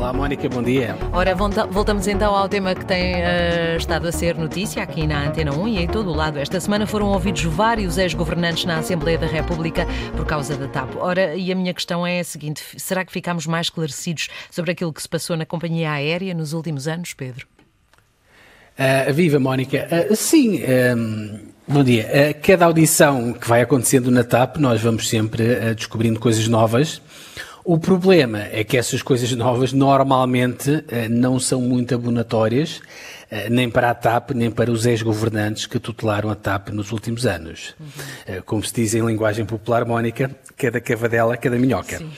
Olá, Mónica, bom dia. Ora, voltamos então ao tema que tem uh, estado a ser notícia aqui na Antena 1 e em todo o lado. Esta semana foram ouvidos vários ex-governantes na Assembleia da República por causa da TAP. Ora, e a minha questão é a seguinte: será que ficámos mais esclarecidos sobre aquilo que se passou na companhia aérea nos últimos anos, Pedro? Uh, viva, Mónica. Uh, sim. Um, bom dia. Uh, cada audição que vai acontecendo na TAP, nós vamos sempre descobrindo coisas novas. O problema é que essas coisas novas normalmente não são muito abonatórias, nem para a TAP, nem para os ex-governantes que tutelaram a TAP nos últimos anos. Uhum. Como se diz em linguagem popular, Mónica, cada cavadela, cada minhoca. Sim.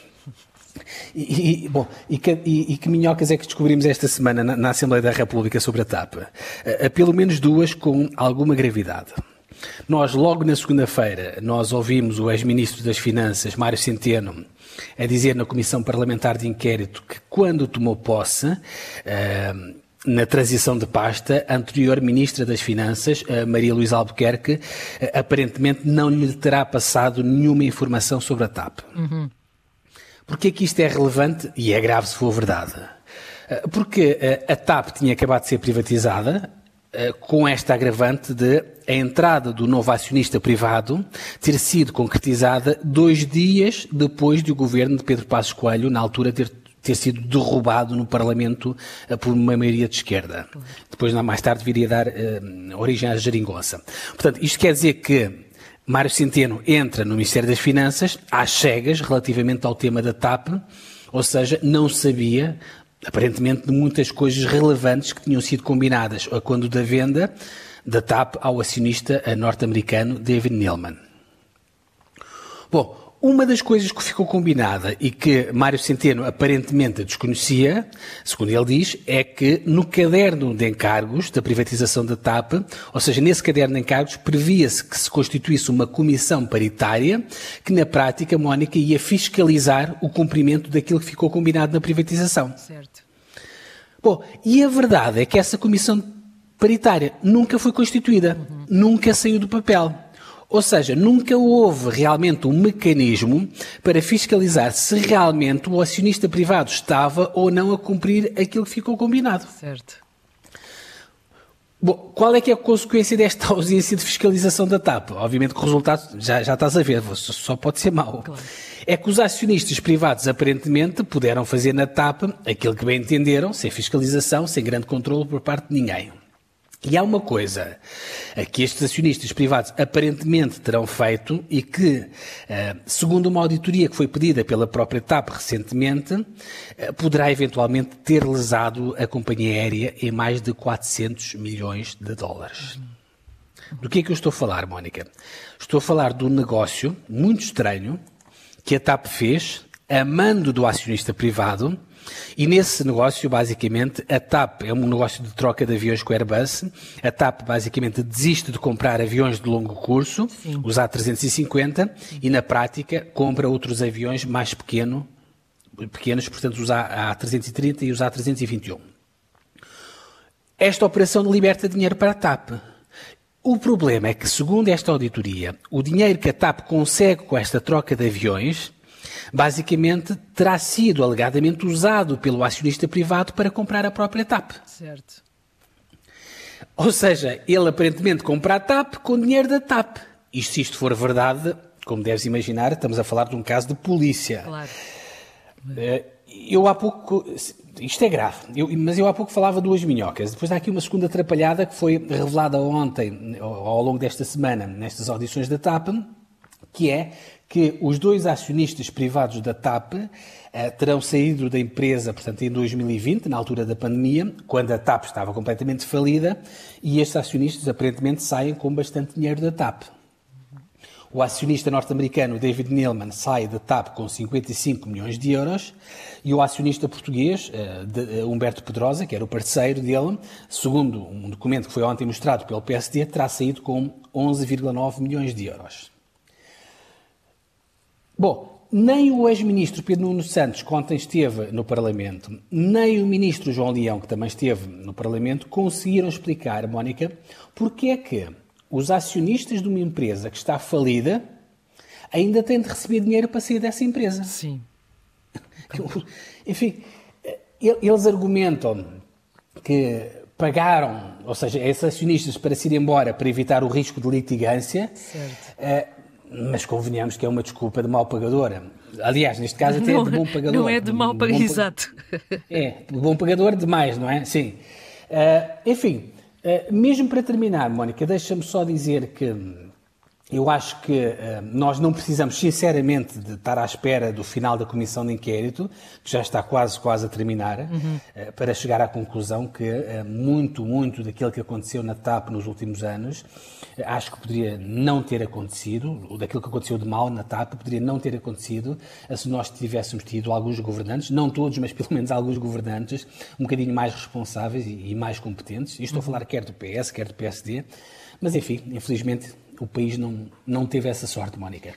E, e, bom, e que, e, que, minhocas é que descobrimos esta semana na, na Assembleia da República sobre a TAP? Uh, pelo menos duas com alguma gravidade. Nós, logo na segunda-feira, nós ouvimos o ex-ministro das Finanças, Mário Centeno, a dizer na Comissão Parlamentar de Inquérito que quando tomou posse, uh, na transição de pasta, a anterior Ministra das Finanças, Maria Luísa Albuquerque, aparentemente não lhe terá passado nenhuma informação sobre a TAP. Uhum. Porquê que isto é relevante? E é grave se for verdade. Eh, porque eh, a TAP tinha acabado de ser privatizada, eh, com esta agravante de a entrada do novo acionista privado ter sido concretizada dois dias depois de o governo de Pedro Passos Coelho, na altura, ter, ter sido derrubado no Parlamento por uma maioria de esquerda. Depois, mais tarde, viria dar uh, origem à geringonça. Portanto, isto quer dizer que Mário Centeno entra no Ministério das Finanças às cegas relativamente ao tema da TAP, ou seja, não sabia, aparentemente, de muitas coisas relevantes que tinham sido combinadas quando da venda da TAP ao acionista norte-americano David Neilman. Bom, uma das coisas que ficou combinada e que Mário Centeno aparentemente desconhecia, segundo ele diz, é que no caderno de encargos da privatização da TAP, ou seja, nesse caderno de encargos, previa-se que se constituísse uma comissão paritária que, na prática, Mónica ia fiscalizar o cumprimento daquilo que ficou combinado na privatização. Certo. Bom, e a verdade é que essa comissão paritária nunca foi constituída, uhum. nunca saiu do papel. Ou seja, nunca houve realmente um mecanismo para fiscalizar se realmente o acionista privado estava ou não a cumprir aquilo que ficou combinado. Certo. Bom, qual é que é a consequência desta ausência de fiscalização da TAP? Obviamente que o resultado já, já estás a ver, só pode ser mau. Claro. É que os acionistas privados aparentemente puderam fazer na TAP aquilo que bem entenderam, sem fiscalização, sem grande controle por parte de ninguém. E há uma coisa que estes acionistas privados aparentemente terão feito e que, eh, segundo uma auditoria que foi pedida pela própria TAP recentemente, eh, poderá eventualmente ter lesado a companhia aérea em mais de 400 milhões de dólares. Do que é que eu estou a falar, Mónica? Estou a falar de um negócio muito estranho que a TAP fez a mando do acionista privado e nesse negócio, basicamente, a TAP é um negócio de troca de aviões com a Airbus. A TAP, basicamente, desiste de comprar aviões de longo curso, Sim. os A350, e na prática compra outros aviões mais pequeno, pequenos, portanto, os A330 e os A321. Esta operação liberta dinheiro para a TAP. O problema é que, segundo esta auditoria, o dinheiro que a TAP consegue com esta troca de aviões basicamente terá sido alegadamente usado pelo acionista privado para comprar a própria TAP. Certo. Ou seja, ele aparentemente compra a TAP com dinheiro da TAP. E se isto for verdade, como deves imaginar, estamos a falar de um caso de polícia. Claro. Eh, eu há pouco. Isto é grave, eu, mas eu há pouco falava duas minhocas. Depois há aqui uma segunda atrapalhada que foi revelada ontem, ao longo desta semana, nestas audições da TAP, que é que os dois acionistas privados da TAP eh, terão saído da empresa, portanto, em 2020, na altura da pandemia, quando a TAP estava completamente falida, e estes acionistas aparentemente saem com bastante dinheiro da TAP. O acionista norte-americano David Neilman sai da TAP com 55 milhões de euros e o acionista português, eh, eh, Humberto Pedrosa, que era o parceiro dele, segundo um documento que foi ontem mostrado pelo PSD, terá saído com 11,9 milhões de euros. Bom, nem o ex-ministro Pedro Nuno Santos, que ontem esteve no Parlamento, nem o ministro João Leão, que também esteve no Parlamento, conseguiram explicar, Mónica, porque é que os acionistas de uma empresa que está falida ainda têm de receber dinheiro para sair dessa empresa. Sim. Enfim, eles argumentam que pagaram, ou seja, esses acionistas para se ir embora para evitar o risco de litigância, uh, mas convenhamos que é uma desculpa de mal pagadora. Aliás, neste caso até não, é de bom pagador. Não é de mal pagador, exato. É, de bom pagador demais, não é? Sim. Uh, enfim, uh, mesmo para terminar, Mónica, deixa-me só dizer que eu acho que uh, nós não precisamos, sinceramente, de estar à espera do final da comissão de inquérito, que já está quase, quase a terminar, uhum. uh, para chegar à conclusão que uh, muito, muito daquilo que aconteceu na TAP nos últimos anos, acho que poderia não ter acontecido, ou daquilo que aconteceu de mal na TAP, poderia não ter acontecido se nós tivéssemos tido alguns governantes, não todos, mas pelo menos alguns governantes, um bocadinho mais responsáveis e, e mais competentes. E estou uhum. a falar quer do PS, quer do PSD, mas enfim, infelizmente o país não, não teve essa sorte, Mónica.